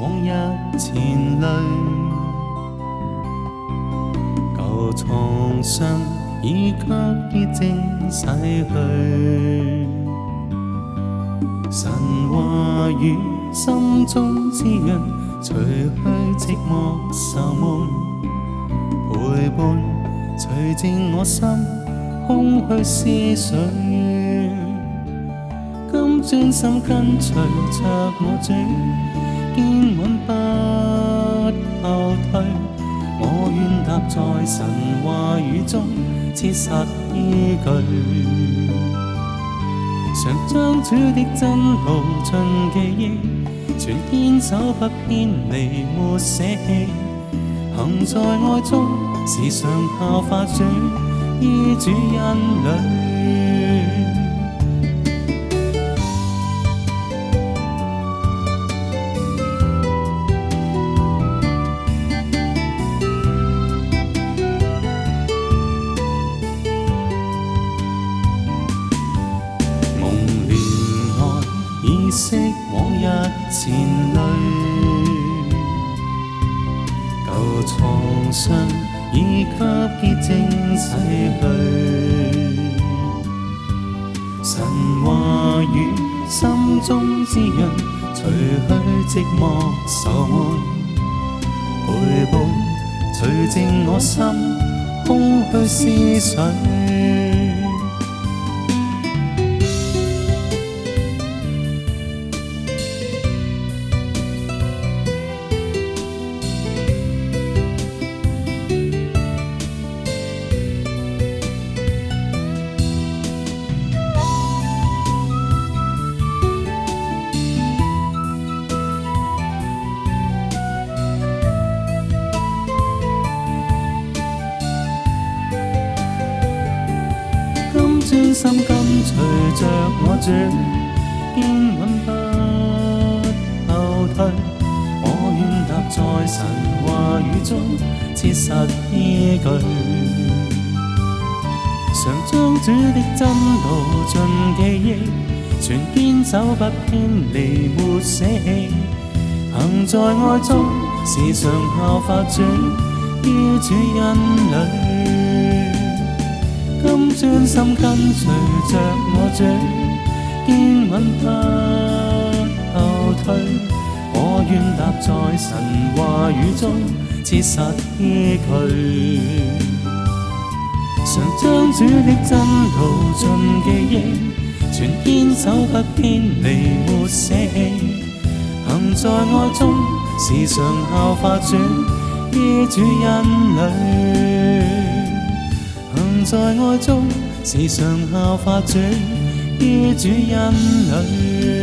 往日前泪，旧创伤已给潔淨洗去。神話語心中滋潤，除去寂寞愁悶，陪伴除淨我心空虛思緒。今專心跟隨着我主。坚稳不后退，我愿踏在神话雨中，切实依据。常将主的真路尽记忆，全天手不偏离，没舍弃。行在爱中，时常效法主，依主恩里。惜往日前泪，旧创伤已给洁净洗去。神话语心中滋润，除去寂寞愁闷，陪伴除净我心空虚思绪。專心跟隨着我轉，堅穩不後退。我願踏在神話語中，切實依據。常將主的真道盡記憶，全堅守不偏離，沒捨棄。行在愛中，時常效法主，於主恩裏。专心跟随着我，追，坚吻不后退。我愿立在神话雨中，切实依据。常将主的真道尽记忆，全坚守不偏离，没舍弃。行在爱中，时常效法主，依主恩里。在爱中，时常效法展于主因里。